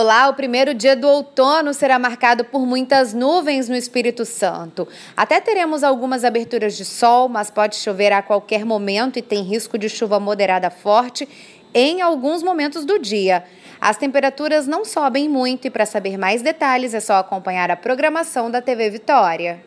Olá, o primeiro dia do outono será marcado por muitas nuvens no Espírito Santo. Até teremos algumas aberturas de sol, mas pode chover a qualquer momento e tem risco de chuva moderada forte em alguns momentos do dia. As temperaturas não sobem muito e para saber mais detalhes é só acompanhar a programação da TV Vitória.